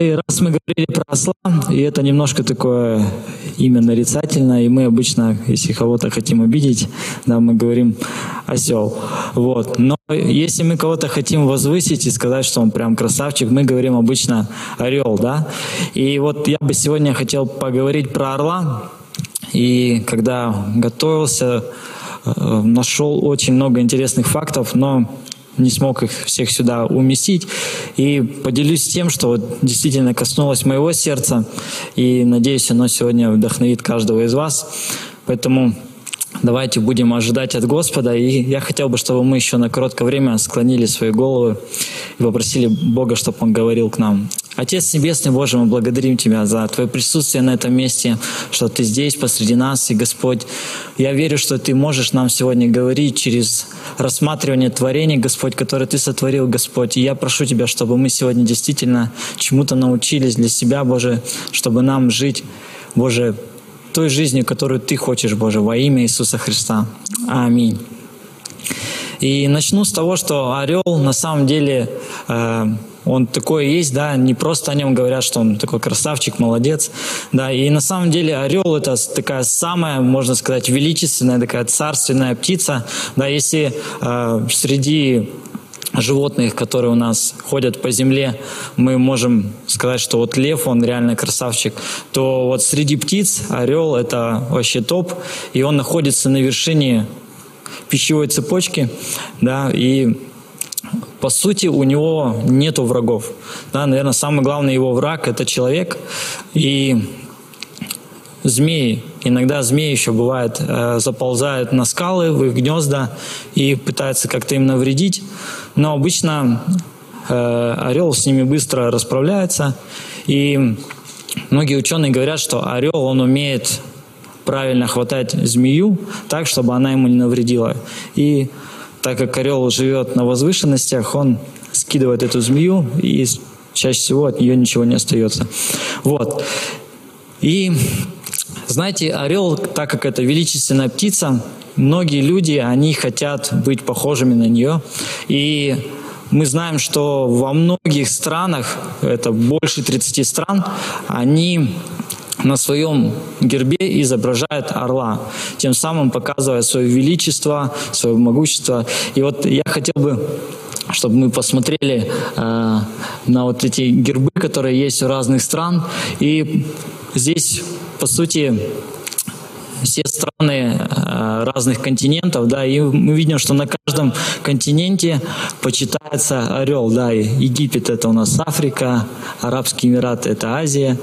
и раз мы говорили про осла, и это немножко такое имя нарицательное, и мы обычно, если кого-то хотим обидеть, да, мы говорим осел. Вот. Но если мы кого-то хотим возвысить и сказать, что он прям красавчик, мы говорим обычно орел, да. И вот я бы сегодня хотел поговорить про орла. И когда готовился, э, нашел очень много интересных фактов, но не смог их всех сюда уместить. И поделюсь тем, что вот действительно коснулось моего сердца, и надеюсь, оно сегодня вдохновит каждого из вас. Поэтому давайте будем ожидать от Господа. И я хотел бы, чтобы мы еще на короткое время склонили свои головы и попросили Бога, чтобы Он говорил к нам. Отец Небесный Боже, мы благодарим Тебя за Твое присутствие на этом месте, что Ты здесь посреди нас. И, Господь, я верю, что Ты можешь нам сегодня говорить через рассматривание творения, Господь, которое Ты сотворил, Господь. И я прошу Тебя, чтобы мы сегодня действительно чему-то научились для себя, Боже, чтобы нам жить, Боже, той жизнью, которую Ты хочешь, Боже, во имя Иисуса Христа. Аминь. И начну с того, что орел на самом деле э, он такой есть, да, не просто о нем говорят, что он такой красавчик, молодец, да, и на самом деле орел это такая самая, можно сказать, величественная, такая царственная птица, да, если э, среди животных, которые у нас ходят по земле, мы можем сказать, что вот лев, он реально красавчик, то вот среди птиц орел это вообще топ, и он находится на вершине пищевой цепочки, да, и по сути, у него нет врагов. Да, наверное, самый главный его враг – это человек. И змеи. Иногда змеи еще бывает э, заползают на скалы, в их гнезда и пытаются как-то им навредить. Но обычно э, орел с ними быстро расправляется. И многие ученые говорят, что орел, он умеет правильно хватать змею так, чтобы она ему не навредила. И так как орел живет на возвышенностях, он скидывает эту змею, и чаще всего от нее ничего не остается. Вот. И знаете, орел, так как это величественная птица, многие люди, они хотят быть похожими на нее. И мы знаем, что во многих странах, это больше 30 стран, они на своем гербе изображает орла, тем самым показывая свое величество, свое могущество. И вот я хотел бы чтобы мы посмотрели э, на вот эти гербы, которые есть у разных стран. И здесь, по сути, все страны э, разных континентов, да, и мы видим, что на каждом континенте почитается орел, да, Египет это у нас Африка, Арабские Эмираты это Азия,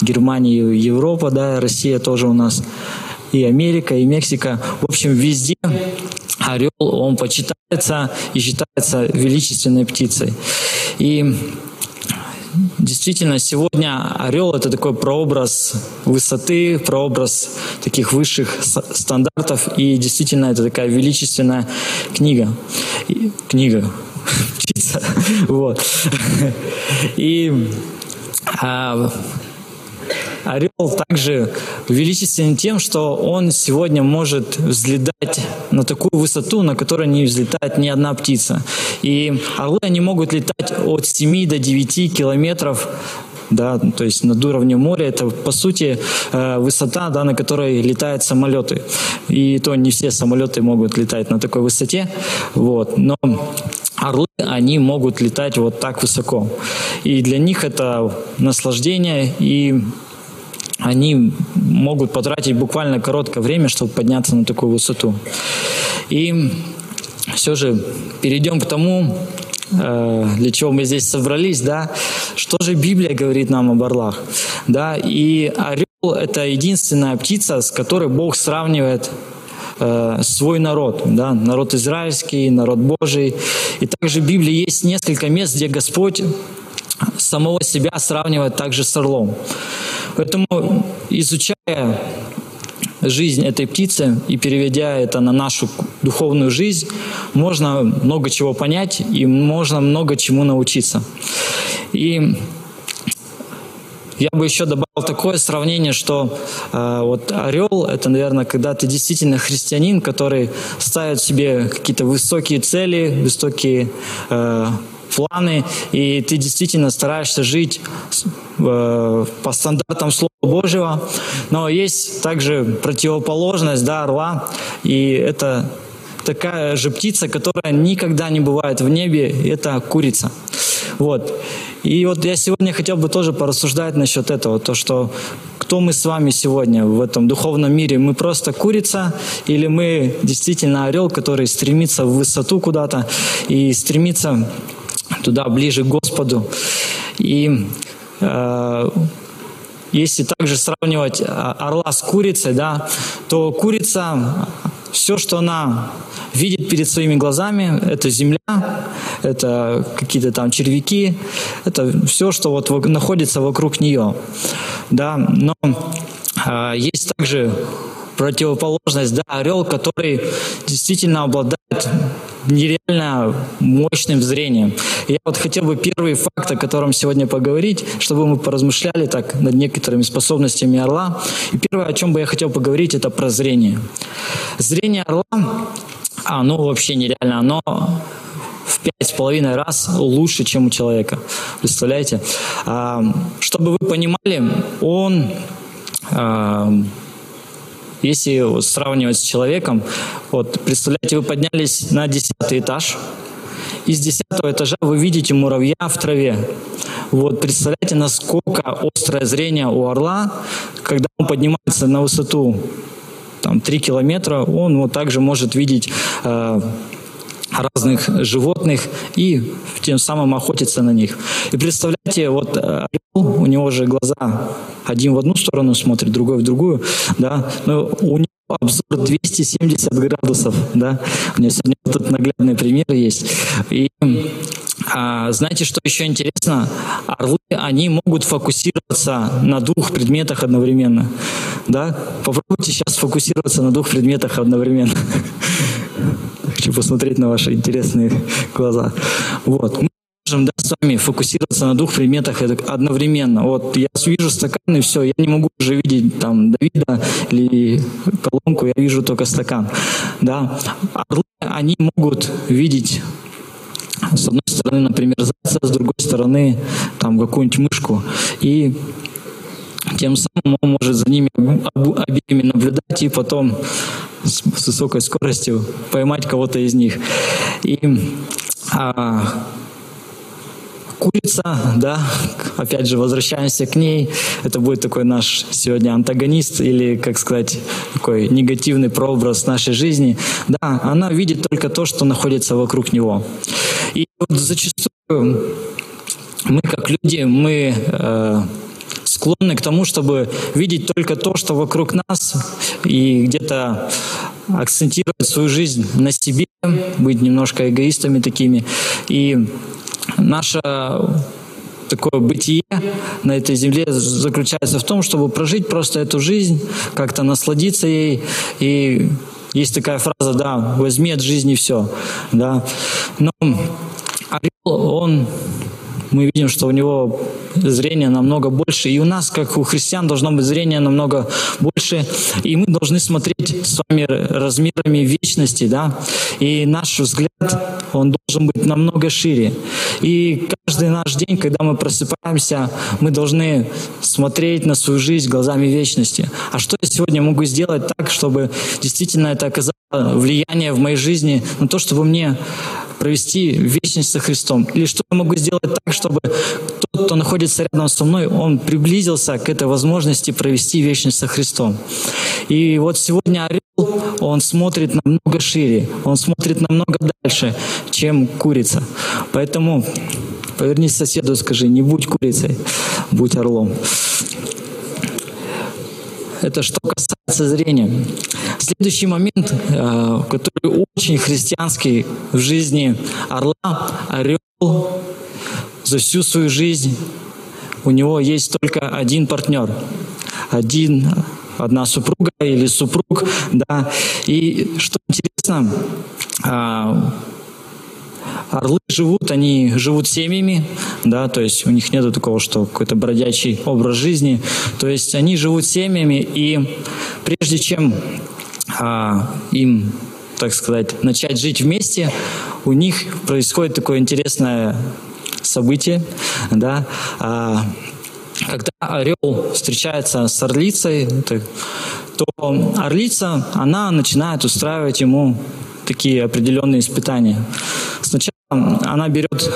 Германия, Европа, да, Россия тоже у нас, и Америка, и Мексика. В общем, везде орел, он почитается и считается величественной птицей. И Действительно, сегодня орел это такой прообраз высоты, прообраз таких высших стандартов, и действительно это такая величественная книга. Книга, птица. Вот. И а, Орел также величественен тем, что он сегодня может взлетать на такую высоту, на которой не взлетает ни одна птица. И орлы, они могут летать от 7 до 9 километров да, то есть над уровнем моря. Это, по сути, э, высота, да, на которой летают самолеты. И то не все самолеты могут летать на такой высоте. Вот. Но орлы, они могут летать вот так высоко. И для них это наслаждение и они могут потратить буквально короткое время, чтобы подняться на такую высоту. И все же перейдем к тому, э, для чего мы здесь собрались, да, что же Библия говорит нам об орлах, да, и орел – это единственная птица, с которой Бог сравнивает э, свой народ, да, народ израильский, народ Божий. И также в Библии есть несколько мест, где Господь самого себя сравнивает также с орлом. Поэтому, изучая жизнь этой птицы и переведя это на нашу духовную жизнь, можно много чего понять и можно много чему научиться. И я бы еще добавил такое сравнение, что э, вот орел это, наверное, когда ты действительно христианин, который ставит себе какие-то высокие цели, высокие э, планы, и ты действительно стараешься жить э, по стандартам Слова Божьего. Но есть также противоположность да, орла, и это такая же птица, которая никогда не бывает в небе, это курица. Вот. И вот я сегодня хотел бы тоже порассуждать насчет этого, то, что кто мы с вами сегодня в этом духовном мире? Мы просто курица или мы действительно орел, который стремится в высоту куда-то и стремится туда ближе к Господу? И э, если также сравнивать а, орла с курицей, да, то курица, все, что она видит перед своими глазами, это земля, это какие-то там червяки, это все, что вот находится вокруг нее. Да, но э, есть также противоположность, да, орел, который действительно обладает нереально мощным зрением. Я вот хотел бы первый факт, о котором сегодня поговорить, чтобы мы поразмышляли так над некоторыми способностями орла. И первое, о чем бы я хотел поговорить, это про зрение. Зрение орла, оно вообще нереально, оно в пять с половиной раз лучше, чем у человека. Представляете? А, чтобы вы понимали, он а, если сравнивать с человеком, вот представляете, вы поднялись на десятый этаж, из десятого этажа вы видите муравья в траве. Вот представляете, насколько острое зрение у орла, когда он поднимается на высоту там, 3 километра, он вот также может видеть э, разных животных и тем самым охотиться на них. И представляете, вот орел, у него же глаза один в одну сторону смотрит, другой в другую, да, но у него обзор 270 градусов, да, у меня сегодня тут наглядный пример есть. И а, знаете, что еще интересно? Орлы, они могут фокусироваться на двух предметах одновременно, да, попробуйте сейчас фокусироваться на двух предметах одновременно. Хочу посмотреть на ваши интересные глаза. Вот. Мы можем да, с вами фокусироваться на двух предметах одновременно. Вот я вижу стакан, и все, я не могу уже видеть там Давида или колонку, я вижу только стакан. Да. Орлы, они могут видеть с одной стороны, например, зайца, с другой стороны, там какую-нибудь мышку. И тем самым он может за ними обеими наблюдать и потом с, высокой скоростью поймать кого-то из них. И а, курица, да, опять же, возвращаемся к ней. Это будет такой наш сегодня антагонист или, как сказать, такой негативный прообраз нашей жизни. Да, она видит только то, что находится вокруг него. И вот зачастую мы, как люди, мы э, склонны к тому, чтобы видеть только то, что вокруг нас, и где-то акцентировать свою жизнь на себе, быть немножко эгоистами такими. И наше такое бытие на этой земле заключается в том, чтобы прожить просто эту жизнь, как-то насладиться ей. И есть такая фраза, да, возьми от жизни все. Да. Но орел, он мы видим, что у него зрение намного больше. И у нас, как у христиан, должно быть зрение намного больше. И мы должны смотреть с вами размерами вечности, да. И наш взгляд, он должен быть намного шире. И каждый наш день, когда мы просыпаемся, мы должны смотреть на свою жизнь глазами вечности. А что я сегодня могу сделать так, чтобы действительно это оказало влияние в моей жизни на то, чтобы мне провести вечность со Христом? Или что я могу сделать так, чтобы тот, кто находится рядом со мной, он приблизился к этой возможности провести вечность со Христом? И вот сегодня орел, он смотрит намного шире, он смотрит намного дальше, чем курица. Поэтому повернись соседу и скажи, не будь курицей, будь орлом. Это что касается зрения. Следующий момент, э, который очень христианский в жизни орла, орел за всю свою жизнь у него есть только один партнер, один, одна супруга или супруг, да. И что интересно, а, Орлы живут, они живут семьями, да, то есть у них нет такого, что какой-то бродячий образ жизни. То есть они живут семьями, и прежде чем а, им, так сказать, начать жить вместе, у них происходит такое интересное событие, да, а, когда орел встречается с орлицей, то орлица, она начинает устраивать ему такие определенные испытания. Сначала она берет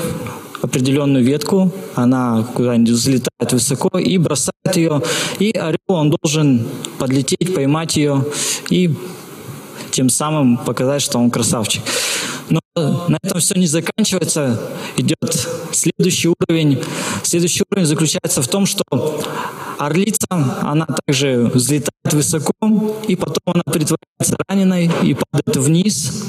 определенную ветку, она куда-нибудь взлетает высоко и бросает ее, и орел, он должен подлететь, поймать ее и тем самым показать, что он красавчик. Но на этом все не заканчивается, идет следующий уровень. Следующий уровень заключается в том, что орлица, она также взлетает высоко, и потом она притворяется раненой и падает вниз.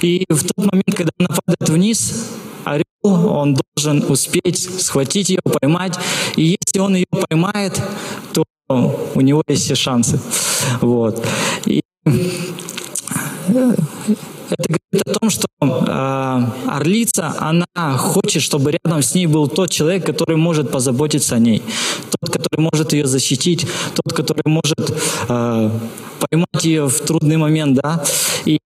И в тот момент, когда она падает вниз, орел, он должен успеть схватить ее, поймать. И если он ее поймает, то у него есть все шансы. Вот. И это говорит о том, что э, орлица, она хочет, чтобы рядом с ней был тот человек, который может позаботиться о ней, тот, который может ее защитить, тот, который может э, поймать ее в трудный момент, да. И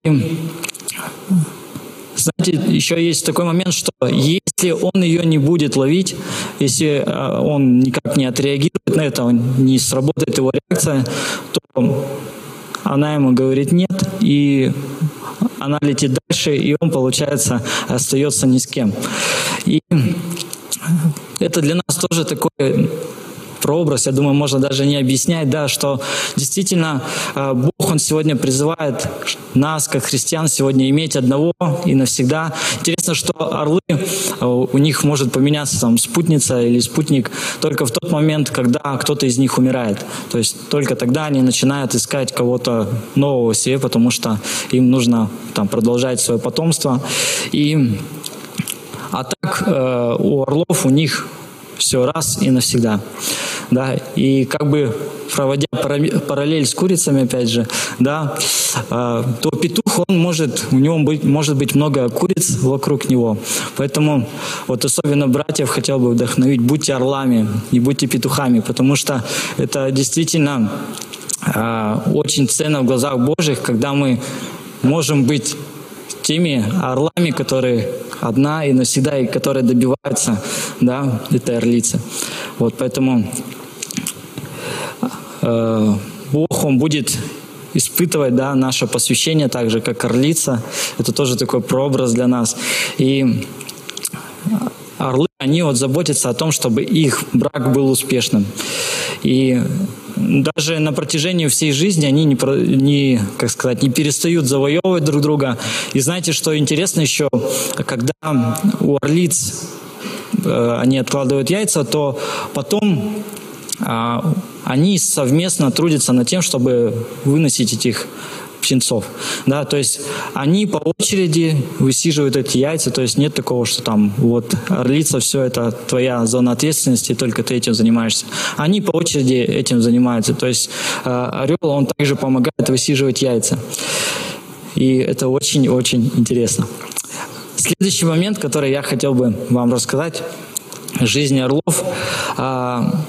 знаете, еще есть такой момент, что если он ее не будет ловить, если он никак не отреагирует на это, не сработает его реакция, то она ему говорит нет, и она летит дальше, и он, получается, остается ни с кем. И это для нас тоже такой прообраз, я думаю, можно даже не объяснять, да, что действительно э, Бог, Он сегодня призывает нас, как христиан, сегодня иметь одного и навсегда. Интересно, что орлы, э, у них может поменяться там спутница или спутник только в тот момент, когда кто-то из них умирает. То есть только тогда они начинают искать кого-то нового себе, потому что им нужно там продолжать свое потомство. И а так э, у орлов у них все раз и навсегда. Да, и как бы проводя параллель с курицами, опять же, да, а, то петух, он может, у него быть, может быть много куриц вокруг него. Поэтому вот особенно братьев хотел бы вдохновить, будьте орлами, не будьте петухами, потому что это действительно а, очень ценно в глазах Божьих, когда мы можем быть теми орлами, которые одна и навсегда, и которые добиваются да, этой орлицы. Вот поэтому э, Бог, Он будет испытывать да, наше посвящение так же, как орлица. Это тоже такой прообраз для нас. И орлы, они вот заботятся о том, чтобы их брак был успешным. И даже на протяжении всей жизни они не, не, как сказать, не перестают завоевывать друг друга. И знаете, что интересно еще, когда у орлиц э, они откладывают яйца, то потом э, они совместно трудятся над тем, чтобы выносить этих птенцов. Да, то есть они по очереди высиживают эти яйца, то есть нет такого, что там вот орлица, все это твоя зона ответственности, только ты этим занимаешься. Они по очереди этим занимаются. То есть э, орел, он также помогает высиживать яйца. И это очень-очень интересно. Следующий момент, который я хотел бы вам рассказать, жизни орлов. А,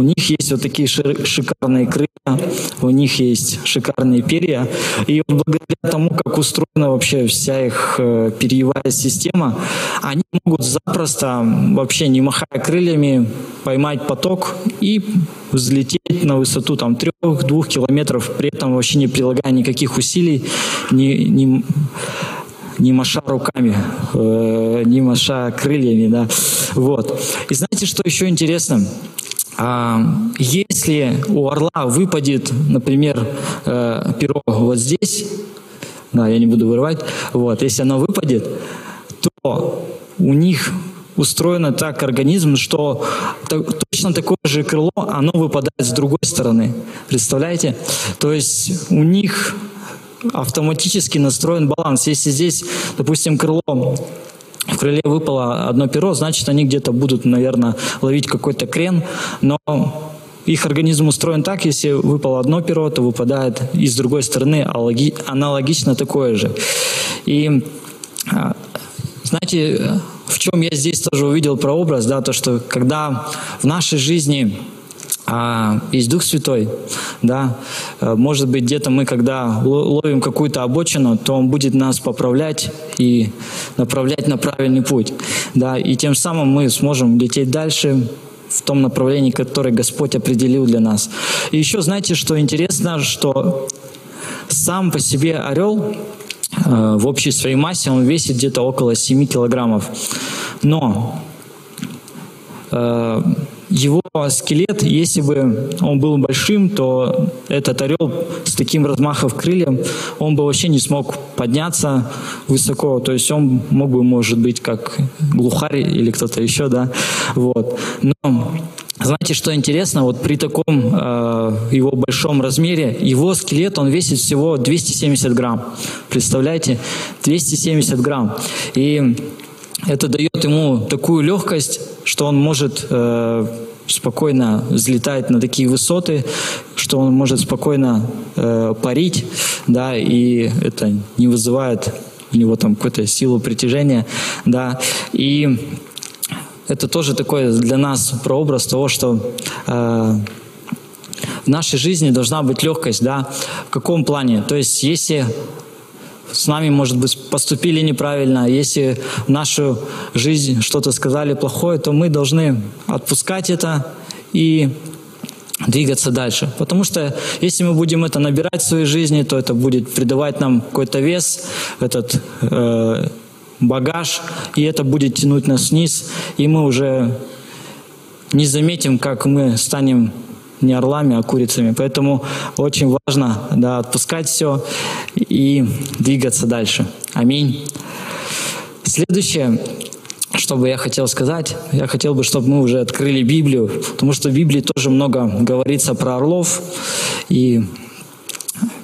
у них есть вот такие шикарные крылья, у них есть шикарные перья. И вот благодаря тому, как устроена вообще вся их э, перьевая система, они могут запросто, вообще не махая крыльями, поймать поток и взлететь на высоту там трех-двух километров, при этом вообще не прилагая никаких усилий, не, не, не маша руками, э, не маша крыльями, да. Вот. И знаете, что еще интересно? А, если у орла выпадет, например, э, перо вот здесь, да, я не буду вырывать, вот, если оно выпадет, то у них устроено так организм, что точно такое же крыло, оно выпадает с другой стороны. Представляете? То есть у них автоматически настроен баланс. Если здесь, допустим, крыло в крыле выпало одно перо, значит, они где-то будут, наверное, ловить какой-то крен, но их организм устроен так, если выпало одно перо, то выпадает и с другой стороны аналогично такое же. И а, знаете, в чем я здесь тоже увидел прообраз, да, то, что когда в нашей жизни а есть Дух Святой, да, э, может быть, где-то мы, когда ловим какую-то обочину, то Он будет нас поправлять и направлять на правильный путь, да, и тем самым мы сможем лететь дальше в том направлении, которое Господь определил для нас. И еще, знаете, что интересно, что сам по себе орел э, в общей своей массе он весит где-то около 7 килограммов. Но э, его скелет, если бы он был большим, то этот орел с таким размахом крыльев, он бы вообще не смог подняться высоко. То есть он мог бы, может быть, как глухарь или кто-то еще, да. Вот. Но знаете, что интересно? Вот при таком э, его большом размере, его скелет, он весит всего 270 грамм. Представляете? 270 грамм. И это дает ему такую легкость, что он может э, спокойно взлетать на такие высоты, что он может спокойно э, парить, да, и это не вызывает у него там какую-то силу притяжения, да, и это тоже такой для нас прообраз того, что э, в нашей жизни должна быть легкость, да, в каком плане? То есть, если с нами, может быть, поступили неправильно, если в нашу жизнь что-то сказали плохое, то мы должны отпускать это и двигаться дальше. Потому что если мы будем это набирать в своей жизни, то это будет придавать нам какой-то вес, этот э, багаж, и это будет тянуть нас вниз, и мы уже не заметим, как мы станем не орлами, а курицами. Поэтому очень важно да, отпускать все и двигаться дальше. Аминь. Следующее, что бы я хотел сказать, я хотел бы, чтобы мы уже открыли Библию, потому что в Библии тоже много говорится про орлов. И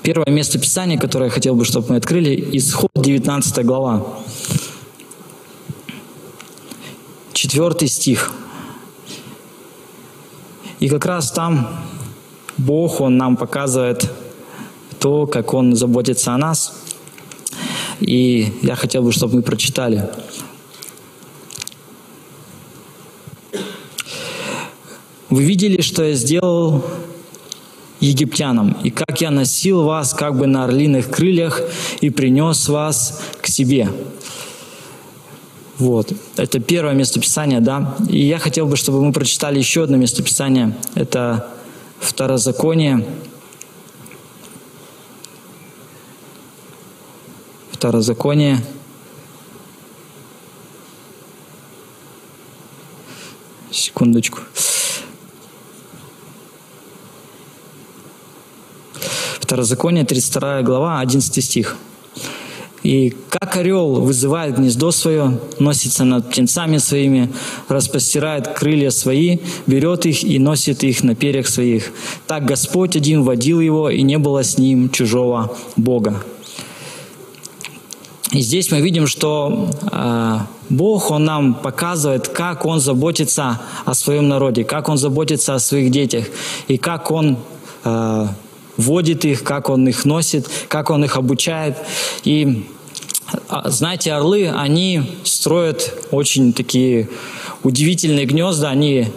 первое место Писания, которое я хотел бы, чтобы мы открыли, исход 19 глава. Четвертый стих – и как раз там Бог, Он нам показывает то, как Он заботится о нас. И я хотел бы, чтобы мы прочитали. Вы видели, что я сделал египтянам, и как я носил вас как бы на орлиных крыльях и принес вас к себе. Вот. Это первое местописание, да. И я хотел бы, чтобы мы прочитали еще одно местописание. Это Второзаконие. Второзаконие. Секундочку. Второзаконие, 32 глава, 11 стих. И как орел вызывает гнездо свое, носится над птенцами своими, распостирает крылья свои, берет их и носит их на перьях своих. Так Господь один водил его, и не было с ним чужого Бога. И здесь мы видим, что э, Бог, Он нам показывает, как Он заботится о своем народе, как Он заботится о своих детях, и как Он э, водит их, как Он их носит, как Он их обучает. И а, знаете, орлы, они строят очень такие удивительные гнезда, они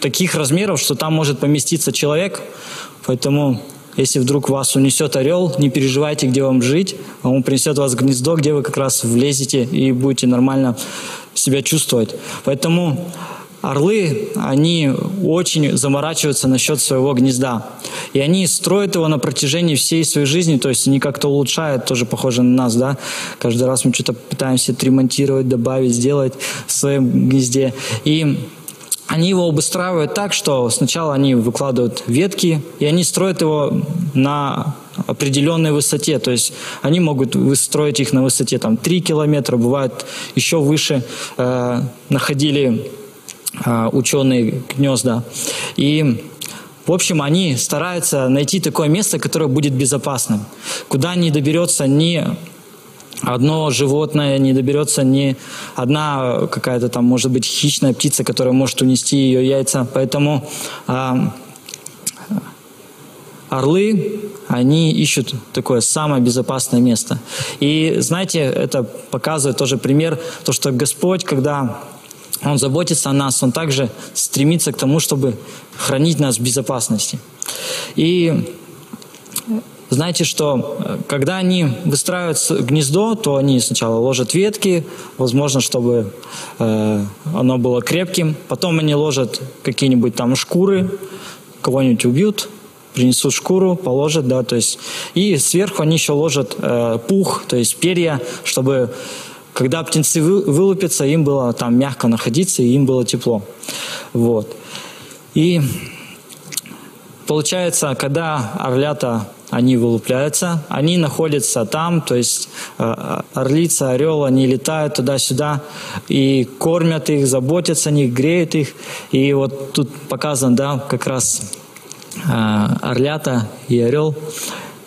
таких размеров, что там может поместиться человек, поэтому если вдруг вас унесет орел, не переживайте, где вам жить, а он принесет вас гнездо, где вы как раз влезете и будете нормально себя чувствовать. Поэтому Орлы, они очень заморачиваются насчет своего гнезда. И они строят его на протяжении всей своей жизни, то есть они как-то улучшают, тоже похоже на нас, да. Каждый раз мы что-то пытаемся отремонтировать, добавить, сделать в своем гнезде. И они его обустраивают так, что сначала они выкладывают ветки, и они строят его на определенной высоте. То есть они могут выстроить их на высоте там, 3 километра, бывает еще выше. Э, находили ученые гнезда. И в общем, они стараются найти такое место, которое будет безопасным, куда не доберется ни одно животное, не доберется ни одна какая-то там, может быть, хищная птица, которая может унести ее яйца. Поэтому а, орлы, они ищут такое самое безопасное место. И знаете, это показывает тоже пример, то, что Господь, когда Он заботится о нас, Он также стремится к тому, чтобы хранить нас в безопасности. И знаете, что э, когда они выстраивают гнездо, то они сначала ложат ветки, возможно, чтобы э, оно было крепким. Потом они ложат какие-нибудь там шкуры, кого-нибудь убьют, принесут шкуру, положат, да, то есть и сверху они еще ложат э, пух, то есть перья, чтобы когда птенцы вы, вылупятся, им было там мягко находиться и им было тепло, вот. И получается, когда орлята они вылупляются, они находятся там, то есть э, орлица, орел, они летают туда-сюда и кормят их, заботятся о них, греют их. И вот тут показан, да, как раз э, орлята и орел.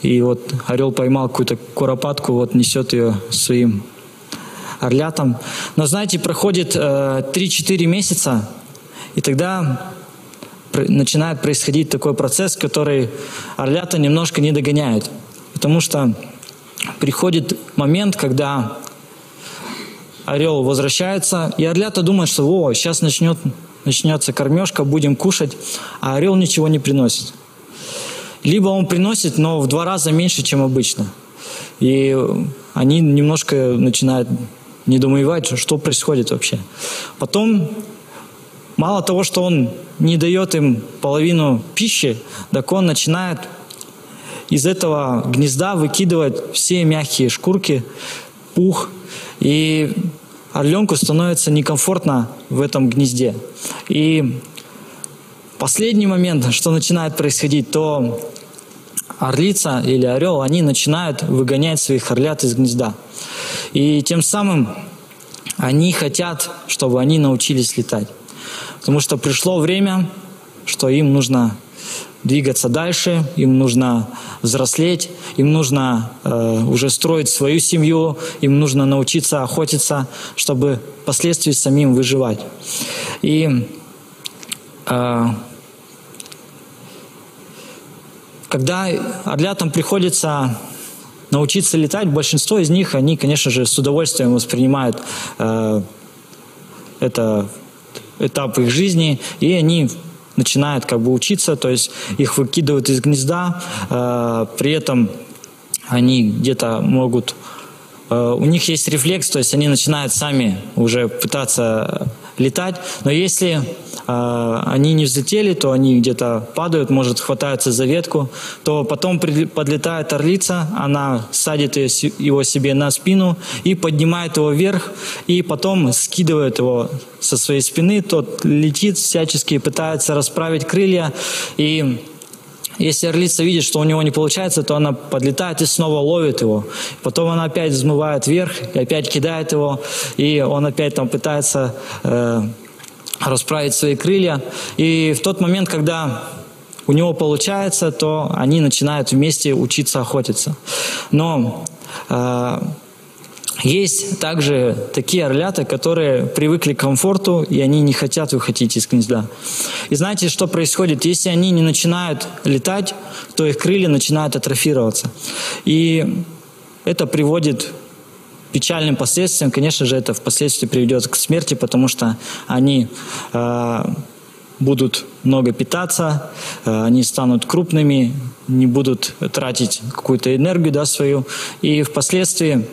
И вот орел поймал какую-то куропатку, вот несет ее своим орлятам. Но знаете, проходит э, 3-4 месяца, и тогда начинает происходить такой процесс, который орлята немножко не догоняют. Потому что приходит момент, когда орел возвращается, и орлята думают, что о, сейчас начнет, начнется кормежка, будем кушать, а орел ничего не приносит. Либо он приносит, но в два раза меньше, чем обычно. И они немножко начинают недоумевать, что происходит вообще. Потом Мало того, что он не дает им половину пищи, так он начинает из этого гнезда выкидывать все мягкие шкурки, пух, и орленку становится некомфортно в этом гнезде. И последний момент, что начинает происходить, то орлица или орел, они начинают выгонять своих орлят из гнезда. И тем самым они хотят, чтобы они научились летать. Потому что пришло время, что им нужно двигаться дальше, им нужно взрослеть, им нужно э, уже строить свою семью, им нужно научиться охотиться, чтобы впоследствии самим выживать. И э, когда орлятам приходится научиться летать, большинство из них, они, конечно же, с удовольствием воспринимают э, это этап их жизни, и они начинают как бы учиться, то есть их выкидывают из гнезда, э, при этом они где-то могут э, у них есть рефлекс, то есть они начинают сами уже пытаться летать. Но если они не взлетели, то они где-то падают, может, хватаются за ветку, то потом подлетает орлица, она садит его себе на спину и поднимает его вверх, и потом скидывает его со своей спины, тот летит всячески, пытается расправить крылья, и если орлица видит, что у него не получается, то она подлетает и снова ловит его. Потом она опять взмывает вверх и опять кидает его, и он опять там пытается э, расправить свои крылья. И в тот момент, когда у него получается, то они начинают вместе учиться охотиться. Но э, есть также такие орлята, которые привыкли к комфорту, и они не хотят выходить из гнезда. И знаете, что происходит? Если они не начинают летать, то их крылья начинают атрофироваться. И это приводит печальным последствиям. Конечно же, это впоследствии приведет к смерти, потому что они э, будут много питаться, э, они станут крупными, не будут тратить какую-то энергию да, свою. И впоследствии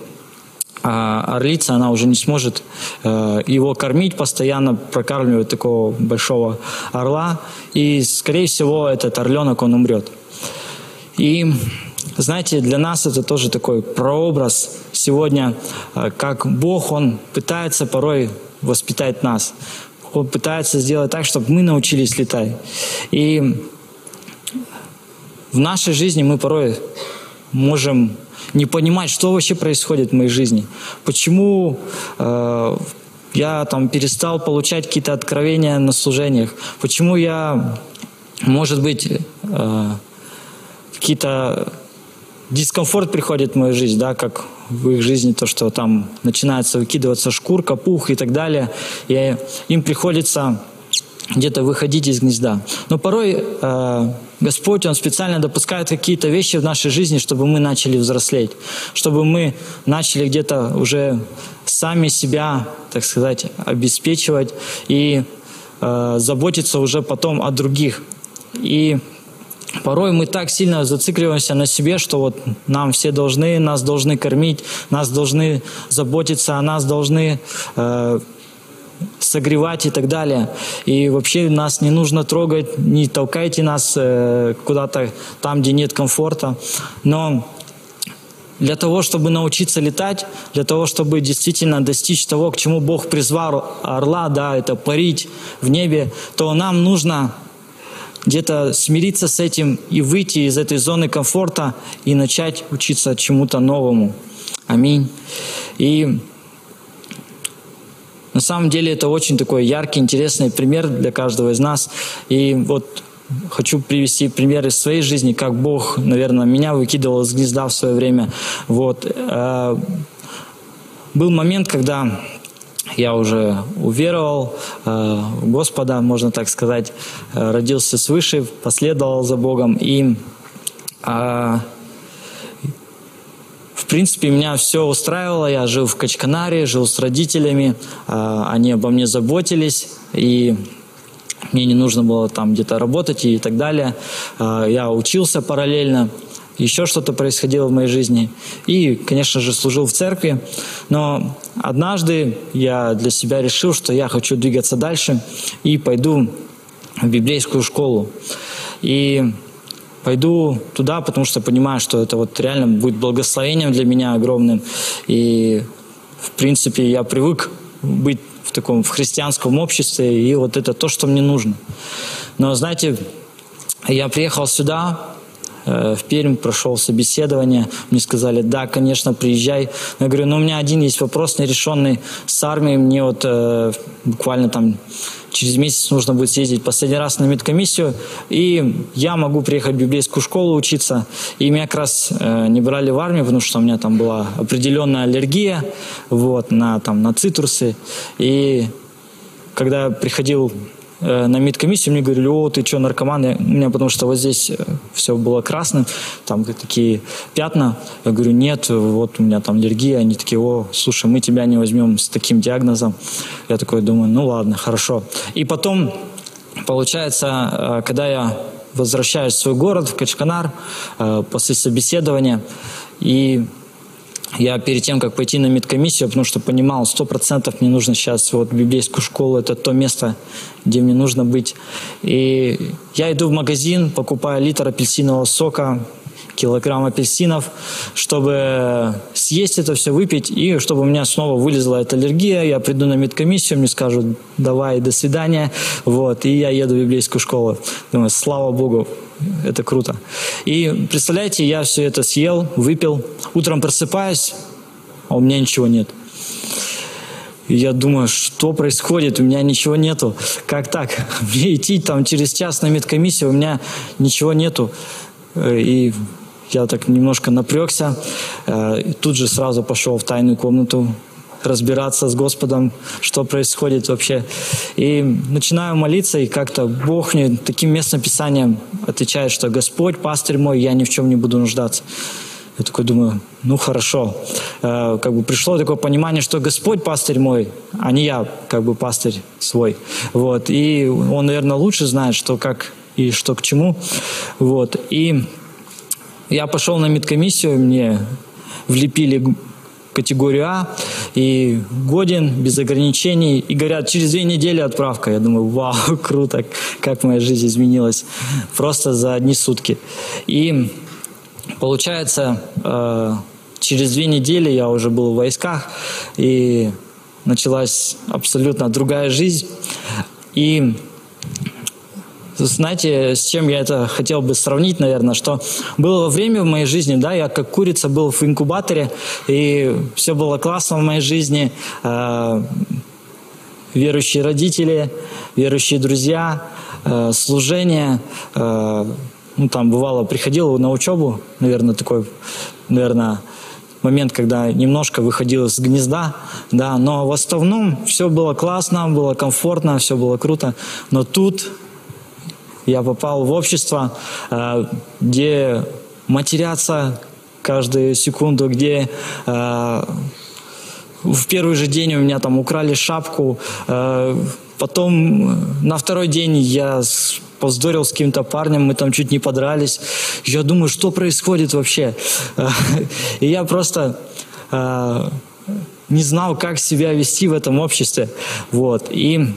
а орлица, она уже не сможет э, его кормить, постоянно прокармливать такого большого орла, и, скорее всего, этот орленок, он умрет. И, знаете, для нас это тоже такой прообраз сегодня, э, как Бог, Он пытается порой воспитать нас. Он пытается сделать так, чтобы мы научились летать. И в нашей жизни мы порой можем не понимать, что вообще происходит в моей жизни. Почему э, я там перестал получать какие-то откровения на служениях? Почему я, может быть, э, какие-то дискомфорт приходит в мою жизнь, да, как в их жизни то, что там начинается выкидываться шкурка, пух и так далее, и им приходится где-то выходить из гнезда. Но порой э, Господь, Он специально допускает какие-то вещи в нашей жизни, чтобы мы начали взрослеть, чтобы мы начали где-то уже сами себя, так сказать, обеспечивать и э, заботиться уже потом о других. И Порой мы так сильно зацикливаемся на себе, что вот нам все должны, нас должны кормить, нас должны заботиться, о нас должны э, согревать и так далее. И вообще нас не нужно трогать, не толкайте нас э, куда-то там, где нет комфорта. Но для того, чтобы научиться летать, для того, чтобы действительно достичь того, к чему Бог призвал орла, да, это парить в небе, то нам нужно где-то смириться с этим и выйти из этой зоны комфорта и начать учиться чему-то новому. Аминь. И на самом деле это очень такой яркий, интересный пример для каждого из нас. И вот хочу привести пример из своей жизни, как Бог, наверное, меня выкидывал из гнезда в свое время. Вот. Э, был момент, когда я уже уверовал э, Господа, можно так сказать, э, родился свыше, последовал за Богом. И э, в принципе, меня все устраивало. Я жил в Качканаре, жил с родителями. Э, они обо мне заботились. И мне не нужно было там где-то работать и так далее. Э, я учился параллельно еще что-то происходило в моей жизни. И, конечно же, служил в церкви. Но однажды я для себя решил, что я хочу двигаться дальше и пойду в библейскую школу. И пойду туда, потому что понимаю, что это вот реально будет благословением для меня огромным. И, в принципе, я привык быть в таком в христианском обществе, и вот это то, что мне нужно. Но, знаете, я приехал сюда, в Пермь, прошел собеседование. Мне сказали, да, конечно, приезжай. Я говорю, ну у меня один есть вопрос нерешенный с армией. Мне вот э, буквально там через месяц нужно будет съездить последний раз на медкомиссию, и я могу приехать в библейскую школу учиться. И меня как раз э, не брали в армию, потому что у меня там была определенная аллергия вот, на, там, на цитрусы. И когда я приходил Э, на медкомиссию, мне говорили, о, ты что, наркоман? Я, у меня потому что вот здесь э, все было красным, там такие пятна. Я говорю, нет, вот у меня там аллергия. Они такие, о, слушай, мы тебя не возьмем с таким диагнозом. Я такой думаю, ну ладно, хорошо. И потом, получается, э, когда я возвращаюсь в свой город, в Качканар, после собеседования, и я перед тем, как пойти на медкомиссию, потому что понимал, сто процентов мне нужно сейчас вот библейскую школу, это то место, где мне нужно быть. И я иду в магазин, покупаю литр апельсинового сока, килограмм апельсинов, чтобы съесть это все, выпить, и чтобы у меня снова вылезла эта аллергия, я приду на медкомиссию, мне скажут, давай, до свидания, вот, и я еду в библейскую школу. Думаю, слава Богу, это круто. И представляете, я все это съел, выпил, утром просыпаюсь, а у меня ничего нет. И я думаю, что происходит, у меня ничего нету. Как так? Мне идти там через час на медкомиссию, у меня ничего нету. Э, и я так немножко напрягся. Э, тут же сразу пошел в тайную комнату, разбираться с Господом, что происходит вообще. И начинаю молиться, и как-то Бог мне таким местным писанием отвечает, что Господь, пастырь мой, я ни в чем не буду нуждаться. Я такой думаю, ну хорошо. Э, как бы пришло такое понимание, что Господь пастырь мой, а не я как бы пастырь свой. Вот. И он, наверное, лучше знает, что как и что к чему. Вот. И я пошел на медкомиссию, мне влепили категорию А, и годен, без ограничений. И говорят, через две недели отправка. Я думаю, вау, круто, как моя жизнь изменилась. Просто за одни сутки. И получается, э, через две недели я уже был в войсках, и началась абсолютно другая жизнь. И знаете, с чем я это хотел бы сравнить, наверное, что было время в моей жизни, да, я как курица был в инкубаторе, и все было классно в моей жизни, э, верующие родители, верующие друзья, э, служение, э, ну, там бывало, приходил на учебу, наверное, такой, наверное, момент, когда немножко выходил из гнезда, да, но в основном все было классно, было комфортно, все было круто, но тут я попал в общество, э, где матерятся каждую секунду, где э, в первый же день у меня там украли шапку, э, потом на второй день я поздорил с каким-то парнем, мы там чуть не подрались. Я думаю, что происходит вообще? И я просто не знал, как себя вести в этом обществе. Вот. И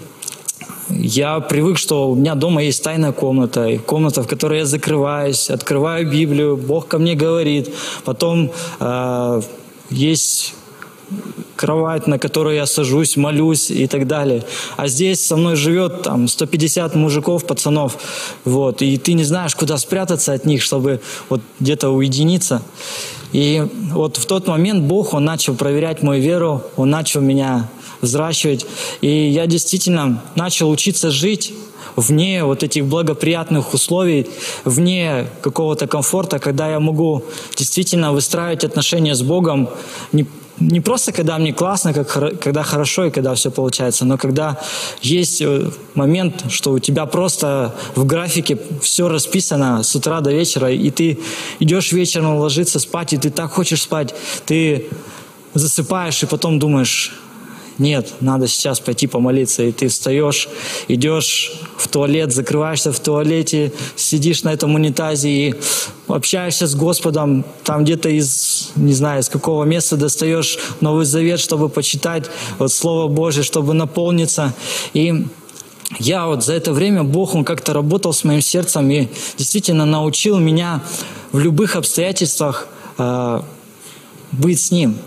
я привык, что у меня дома есть тайная комната, комната, в которой я закрываюсь, открываю Библию, Бог ко мне говорит. Потом э, есть кровать, на которой я сажусь, молюсь и так далее. А здесь со мной живет там 150 мужиков, пацанов, вот, и ты не знаешь, куда спрятаться от них, чтобы вот где-то уединиться. И вот в тот момент Бог, Он начал проверять мою веру, Он начал меня взращивать. И я действительно начал учиться жить вне вот этих благоприятных условий, вне какого-то комфорта, когда я могу действительно выстраивать отношения с Богом не, не просто когда мне классно, как, когда хорошо и когда все получается, но когда есть э, момент, что у тебя просто в графике все расписано с утра до вечера, и ты идешь вечером ложиться спать, и ты так хочешь спать, ты засыпаешь и потом думаешь, нет, надо сейчас пойти помолиться. И ты встаешь, идешь в туалет, закрываешься в туалете, сидишь на этом унитазе и общаешься с Господом. Там где-то из, не знаю, из какого места достаешь Новый Завет, чтобы почитать вот Слово Божье, чтобы наполниться. И я вот за это время Бог, Он как-то работал с моим сердцем и действительно научил меня в любых обстоятельствах э, быть с Ним.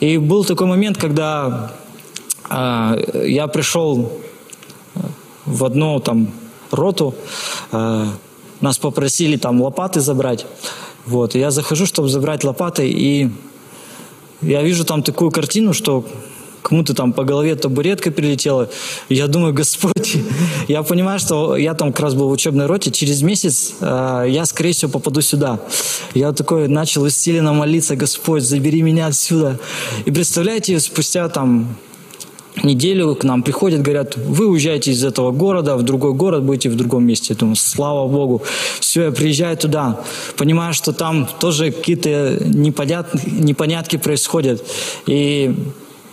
И был такой момент, когда я пришел в одну там роту, а, нас попросили там лопаты забрать. Вот, я захожу, чтобы забрать лопаты, и я вижу там такую картину, что кому-то там по голове табуретка прилетела. Я думаю, Господь, я понимаю, что я там как раз был в учебной роте, через месяц э, я, скорее всего, попаду сюда. Я такой начал усиленно молиться, Господь, забери меня отсюда. И представляете, спустя там неделю к нам приходят, говорят, вы уезжаете из этого города в другой город, будете в другом месте. Я думаю, слава Богу. Все, я приезжаю туда, понимаю, что там тоже какие-то непонят... непонятки происходят. И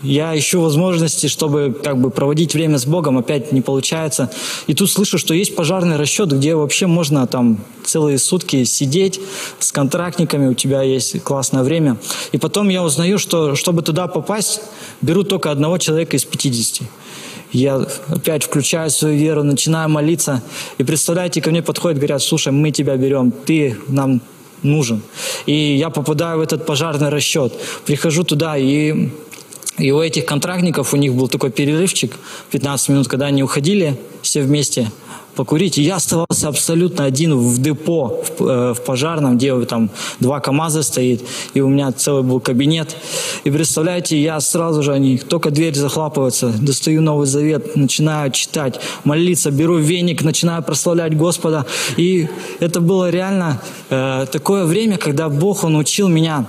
я ищу возможности, чтобы как бы проводить время с Богом, опять не получается. И тут слышу, что есть пожарный расчет, где вообще можно там целые сутки сидеть с контрактниками, у тебя есть классное время. И потом я узнаю, что чтобы туда попасть, берут только одного человека из 50. Я опять включаю свою веру, начинаю молиться. И представляете, ко мне подходят, говорят, слушай, мы тебя берем, ты нам нужен. И я попадаю в этот пожарный расчет. Прихожу туда, и и у этих контрактников, у них был такой перерывчик, 15 минут, когда они уходили все вместе покурить. И я оставался абсолютно один в депо, в, э, в пожарном, где там два КАМАЗа стоит, и у меня целый был кабинет. И представляете, я сразу же, они, только дверь захлапывается, достаю Новый Завет, начинаю читать, молиться, беру веник, начинаю прославлять Господа. И это было реально э, такое время, когда Бог, Он учил меня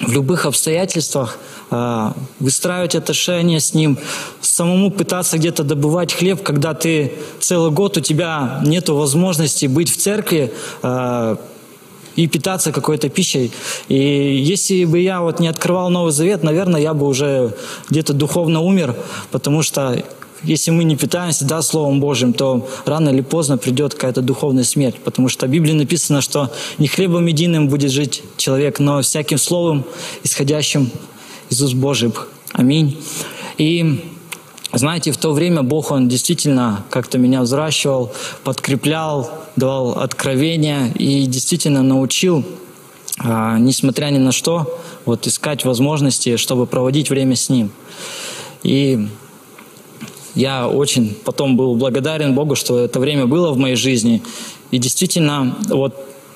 в любых обстоятельствах а, выстраивать отношения с ним, самому пытаться где-то добывать хлеб, когда ты целый год, у тебя нет возможности быть в церкви, а, и питаться какой-то пищей. И если бы я вот не открывал Новый Завет, наверное, я бы уже где-то духовно умер, потому что если мы не питаемся да, Словом Божьим, то рано или поздно придет какая-то духовная смерть, потому что в Библии написано, что не хлебом единым будет жить человек, но всяким словом, исходящим Иисус Божий. Аминь. И знаете, в то время Бог, Он действительно как-то меня взращивал, подкреплял, давал откровения и действительно научил, а, несмотря ни на что, вот искать возможности, чтобы проводить время с Ним. И я очень потом был благодарен Богу, что это время было в моей жизни. И действительно, вот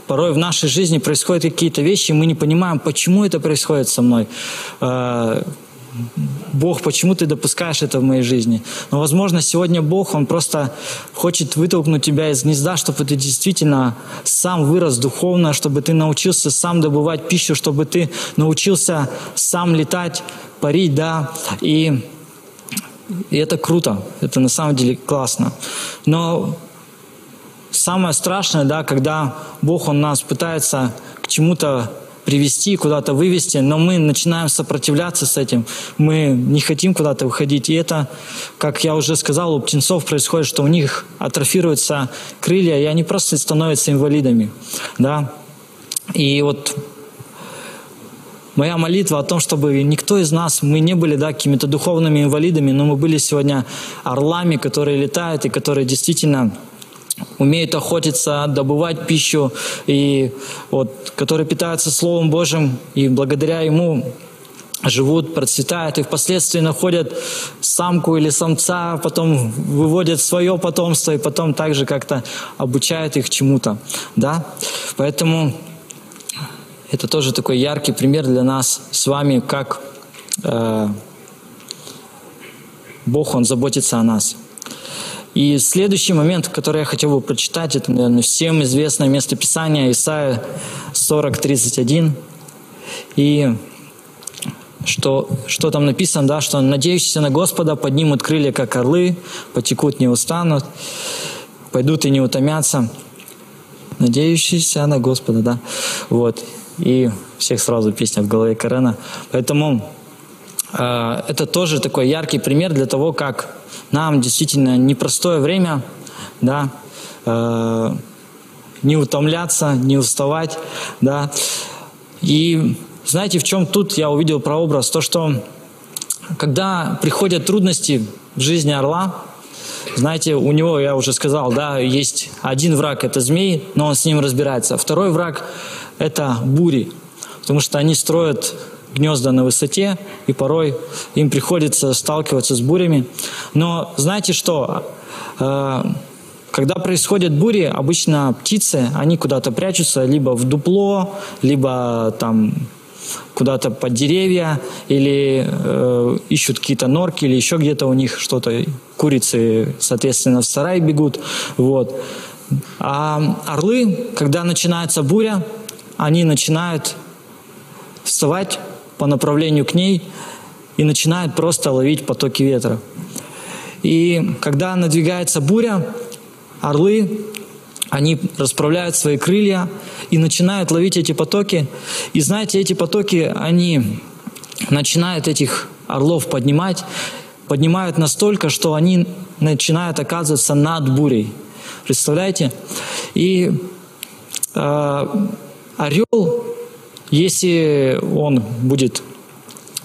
Порой в нашей жизни происходят какие-то вещи, и мы не понимаем, почему это происходит со мной. А, Бог, почему ты допускаешь это в моей жизни? Но, возможно, сегодня Бог, Он просто хочет вытолкнуть тебя из гнезда, чтобы ты действительно сам вырос духовно, чтобы ты научился сам добывать пищу, чтобы ты научился сам летать, парить, да, и, и это круто, это на самом деле классно. Но самое страшное, да, когда Бог, Он нас пытается к чему-то привести, куда-то вывести, но мы начинаем сопротивляться с этим. Мы не хотим куда-то выходить. И это, как я уже сказал, у птенцов происходит, что у них атрофируются крылья, и они просто становятся инвалидами. Да? И вот моя молитва о том, чтобы никто из нас, мы не были да, какими-то духовными инвалидами, но мы были сегодня орлами, которые летают и которые действительно умеют охотиться, добывать пищу, и вот, которые питаются Словом Божьим, и благодаря Ему живут, процветают, и впоследствии находят самку или самца, потом выводят свое потомство, и потом также как-то обучают их чему-то. Да? Поэтому это тоже такой яркий пример для нас с вами, как э, Бог, Он заботится о нас. И следующий момент, который я хотел бы прочитать, это, наверное, всем известное место Писания Исаия 40:31. И что, что там написано, да, что надеющиеся на Господа поднимут крылья, как орлы, потекут, не устанут, пойдут и не утомятся. Надеющиеся на Господа, да. Вот. И всех сразу песня в голове Карена. Поэтому э, это тоже такой яркий пример для того, как нам действительно непростое время, да, э, не утомляться, не уставать, да. И знаете, в чем тут я увидел прообраз? То, что когда приходят трудности в жизни орла, знаете, у него, я уже сказал, да, есть один враг – это змей, но он с ним разбирается. Второй враг – это бури, потому что они строят гнезда на высоте, и порой им приходится сталкиваться с бурями. Но знаете что? Э, когда происходят бури, обычно птицы, они куда-то прячутся, либо в дупло, либо там куда-то под деревья, или э, ищут какие-то норки, или еще где-то у них что-то. Курицы, соответственно, в сарай бегут. Вот. А орлы, когда начинается буря, они начинают вставать по направлению к ней и начинают просто ловить потоки ветра. И когда надвигается буря, орлы, они расправляют свои крылья и начинают ловить эти потоки. И знаете, эти потоки, они начинают этих орлов поднимать, поднимают настолько, что они начинают оказываться над бурей. Представляете? И э, орел если он будет,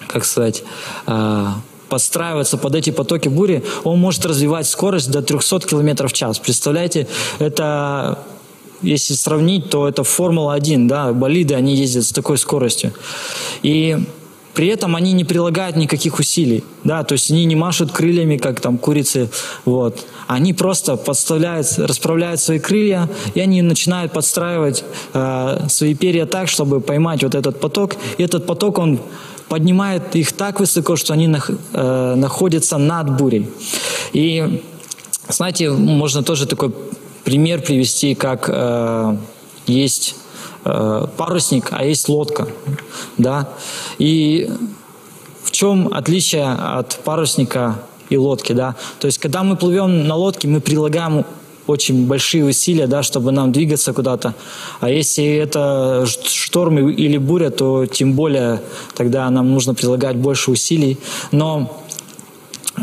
как сказать, а, подстраиваться под эти потоки бури, он может развивать скорость до 300 км в час. Представляете, это если сравнить, то это Формула-1, да, болиды, они ездят с такой скоростью. И при этом они не прилагают никаких усилий, да, то есть они не машут крыльями, как там курицы, вот. Они просто подставляют, расправляют свои крылья, и они начинают подстраивать э, свои перья так, чтобы поймать вот этот поток. И этот поток, он поднимает их так высоко, что они нах, э, находятся над бурей. И, знаете, можно тоже такой пример привести, как э, есть Э, парусник, а есть лодка, да. И в чем отличие от парусника и лодки, да? То есть, когда мы плывем на лодке, мы прилагаем очень большие усилия, да, чтобы нам двигаться куда-то. А если это шторм или буря, то тем более тогда нам нужно прилагать больше усилий. Но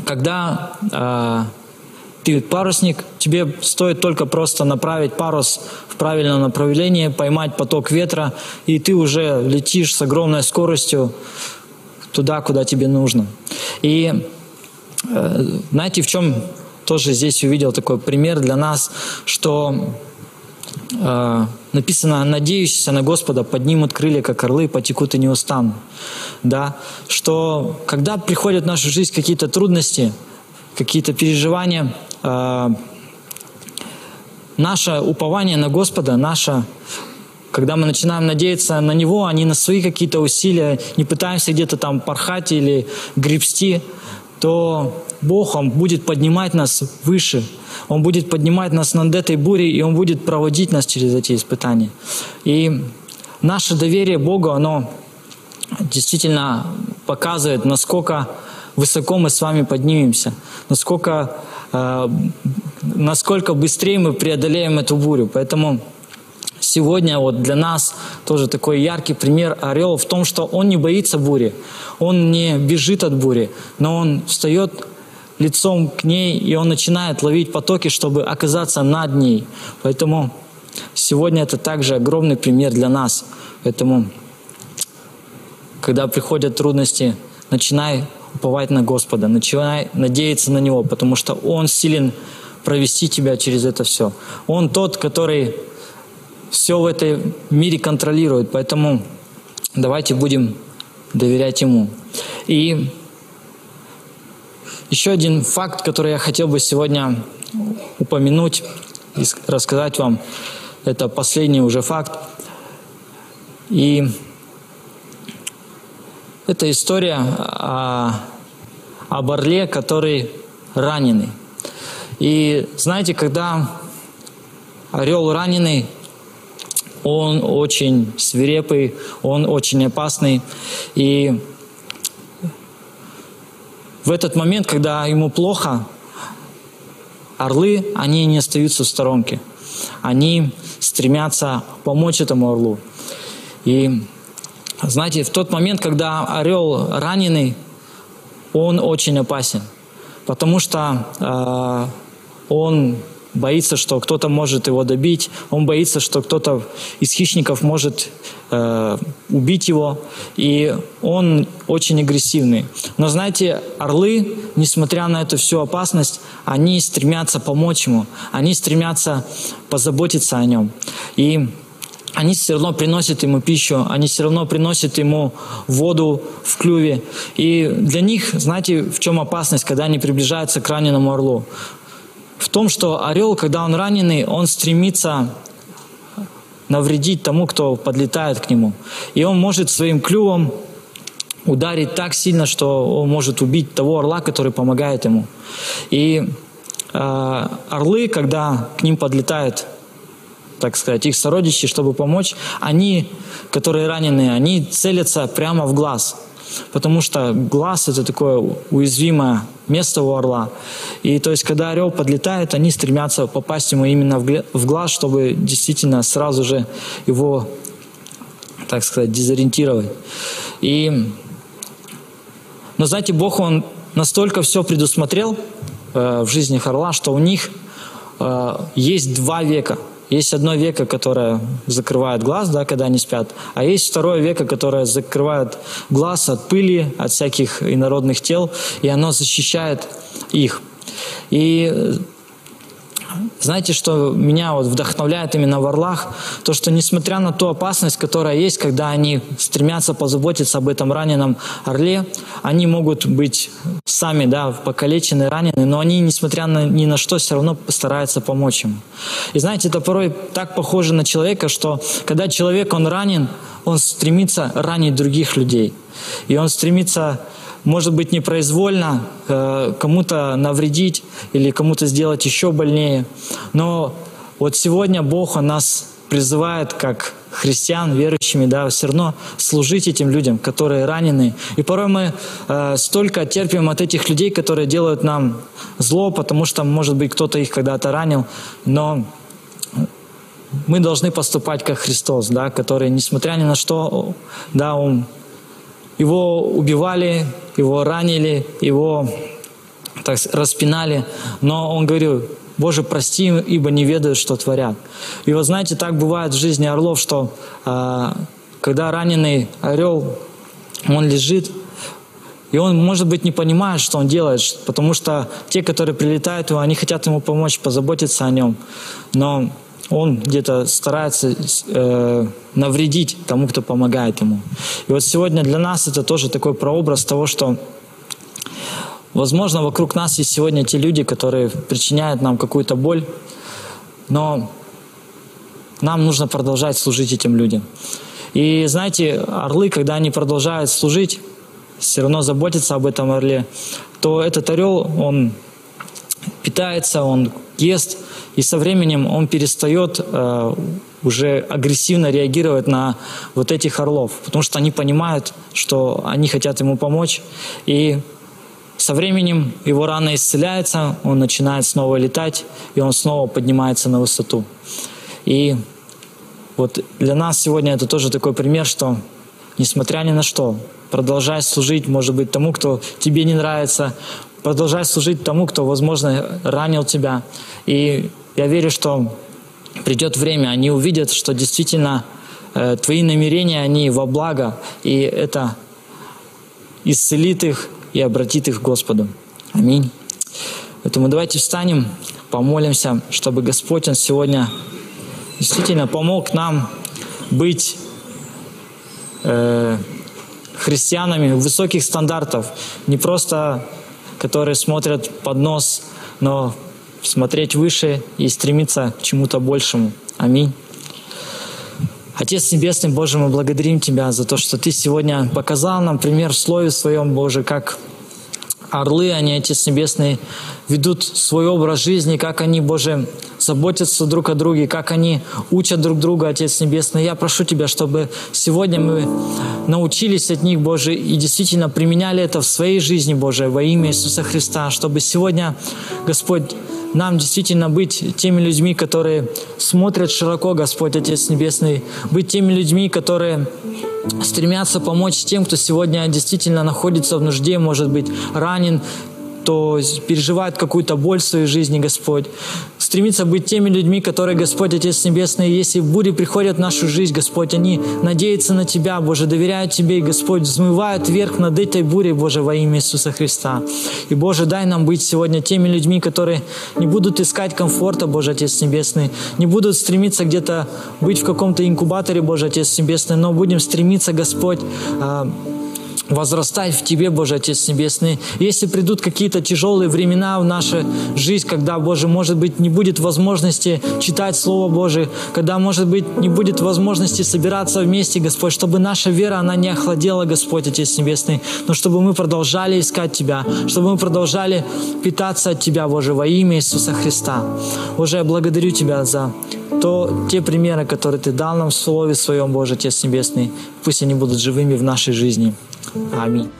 когда э, ты парусник, тебе стоит только просто направить парус в правильное направление, поймать поток ветра, и ты уже летишь с огромной скоростью туда, куда тебе нужно. И э, знаете, в чем тоже здесь увидел такой пример для нас, что э, написано, надеющиеся на Господа поднимут крылья, как орлы, потекут и не устанут. Да? Что когда приходят в нашу жизнь какие-то трудности, какие-то переживания, э, наше упование на Господа, наше когда мы начинаем надеяться на Него, а не на свои какие-то усилия, не пытаемся где-то там порхать или гребсти, то Бог, Он будет поднимать нас выше. Он будет поднимать нас над этой бурей, и Он будет проводить нас через эти испытания. И наше доверие Богу, оно действительно показывает, насколько высоко мы с вами поднимемся, насколько насколько быстрее мы преодолеем эту бурю. Поэтому сегодня вот для нас тоже такой яркий пример орел в том, что он не боится бури, он не бежит от бури, но он встает лицом к ней, и он начинает ловить потоки, чтобы оказаться над ней. Поэтому сегодня это также огромный пример для нас. Поэтому, когда приходят трудности, начинай уповать на Господа, начинай надеяться на Него, потому что Он силен провести тебя через это все. Он тот, который все в этом мире контролирует, поэтому давайте будем доверять Ему. И еще один факт, который я хотел бы сегодня упомянуть и рассказать вам, это последний уже факт. И это история о, об орле, который раненый. И знаете, когда орел раненый, он очень свирепый, он очень опасный. И в этот момент, когда ему плохо, орлы, они не остаются в сторонке. Они стремятся помочь этому орлу. И знаете, в тот момент, когда орел раненый, он очень опасен, потому что э, он боится, что кто-то может его добить, он боится, что кто-то из хищников может э, убить его, и он очень агрессивный. Но знаете, орлы, несмотря на эту всю опасность, они стремятся помочь ему, они стремятся позаботиться о нем. И они все равно приносят ему пищу, они все равно приносят ему воду в клюве. И для них, знаете, в чем опасность, когда они приближаются к раненому орлу? В том, что орел, когда он раненый, он стремится навредить тому, кто подлетает к нему. И он может своим клювом ударить так сильно, что он может убить того орла, который помогает ему. И э, орлы, когда к ним подлетает так сказать, их сородичи, чтобы помочь, они, которые ранены, они целятся прямо в глаз. Потому что глаз – это такое уязвимое место у орла. И то есть, когда орел подлетает, они стремятся попасть ему именно в глаз, чтобы действительно сразу же его, так сказать, дезориентировать. И, но знаете, Бог, Он настолько все предусмотрел э, в жизни орла, что у них э, есть два века – есть одно веко, которое закрывает глаз, да, когда они спят, а есть второе веко, которое закрывает глаз от пыли, от всяких инородных тел, и оно защищает их. И знаете, что меня вот вдохновляет именно в орлах? То, что несмотря на ту опасность, которая есть, когда они стремятся позаботиться об этом раненом орле, они могут быть сами, да, покалечены, ранены, но они, несмотря на ни на что, все равно стараются помочь им. И знаете, это порой так похоже на человека, что когда человек, он ранен, он стремится ранить других людей. И он стремится может быть, непроизвольно э, кому-то навредить или кому-то сделать еще больнее. Но вот сегодня Бог он нас призывает как христиан, верующими, да, все равно служить этим людям, которые ранены. И порой мы э, столько терпим от этих людей, которые делают нам зло, потому что, может быть, кто-то их когда-то ранил, но мы должны поступать как Христос, да, который, несмотря ни на что, да, Он его убивали, его ранили, его так, распинали. Но он говорил, Боже, прости им, ибо не ведают, что творят. И вот знаете, так бывает в жизни орлов, что э, когда раненый орел, он лежит, и он, может быть, не понимает, что он делает, потому что те, которые прилетают, они хотят ему помочь, позаботиться о нем. Но он где-то старается э, навредить тому, кто помогает ему. И вот сегодня для нас это тоже такой прообраз того, что Возможно, вокруг нас есть сегодня те люди, которые причиняют нам какую-то боль, но нам нужно продолжать служить этим людям. И знаете, орлы, когда они продолжают служить, все равно заботиться об этом орле, то этот орел, он питается, он ест, и со временем он перестает э, уже агрессивно реагировать на вот этих орлов, потому что они понимают, что они хотят ему помочь, и со временем его рана исцеляется, он начинает снова летать, и он снова поднимается на высоту. И вот для нас сегодня это тоже такой пример, что несмотря ни на что, продолжай служить, может быть, тому, кто тебе не нравится, продолжай служить тому, кто, возможно, ранил тебя. И я верю, что придет время, они увидят, что действительно э, твои намерения, они во благо, и это исцелит их и обратит их к Господу. Аминь. Поэтому давайте встанем, помолимся, чтобы Господь Он сегодня действительно помог нам быть э, христианами высоких стандартов, не просто которые смотрят под нос, но смотреть выше и стремиться к чему-то большему. Аминь. Отец Небесный, Боже, мы благодарим Тебя за то, что Ты сегодня показал нам пример в Слове Своем, Боже, как орлы, они, Отец Небесный, ведут свой образ жизни, как они, Боже, заботятся друг о друге, как они учат друг друга, Отец Небесный. Я прошу Тебя, чтобы сегодня мы научились от них, Боже, и действительно применяли это в своей жизни, Боже, во имя Иисуса Христа, чтобы сегодня, Господь, нам действительно быть теми людьми, которые смотрят широко, Господь Отец Небесный, быть теми людьми, которые стремятся помочь тем, кто сегодня действительно находится в нужде, может быть, ранен, кто переживает какую-то боль в своей жизни, Господь. Стремиться быть теми людьми, которые, Господь, Отец Небесный, если бури приходят в нашу жизнь, Господь, они надеются на Тебя, Боже, доверяют Тебе, и, Господь, взмывают вверх над этой бурей, Боже, во имя Иисуса Христа. И, Боже, дай нам быть сегодня теми людьми, которые не будут искать комфорта, Боже, Отец Небесный, не будут стремиться где-то быть в каком-то инкубаторе, Боже, Отец Небесный, но будем стремиться, Господь, а, возрастать в Тебе, Боже Отец Небесный. Если придут какие-то тяжелые времена в нашу жизнь, когда, Боже, может быть, не будет возможности читать Слово Божие, когда, может быть, не будет возможности собираться вместе, Господь, чтобы наша вера, она не охладела, Господь Отец Небесный, но чтобы мы продолжали искать Тебя, чтобы мы продолжали питаться от Тебя, Боже, во имя Иисуса Христа. Боже, я благодарю Тебя за то, те примеры, которые Ты дал нам в Слове Своем, Боже, Отец Небесный, пусть они будут живыми в нашей жизни. Аминь.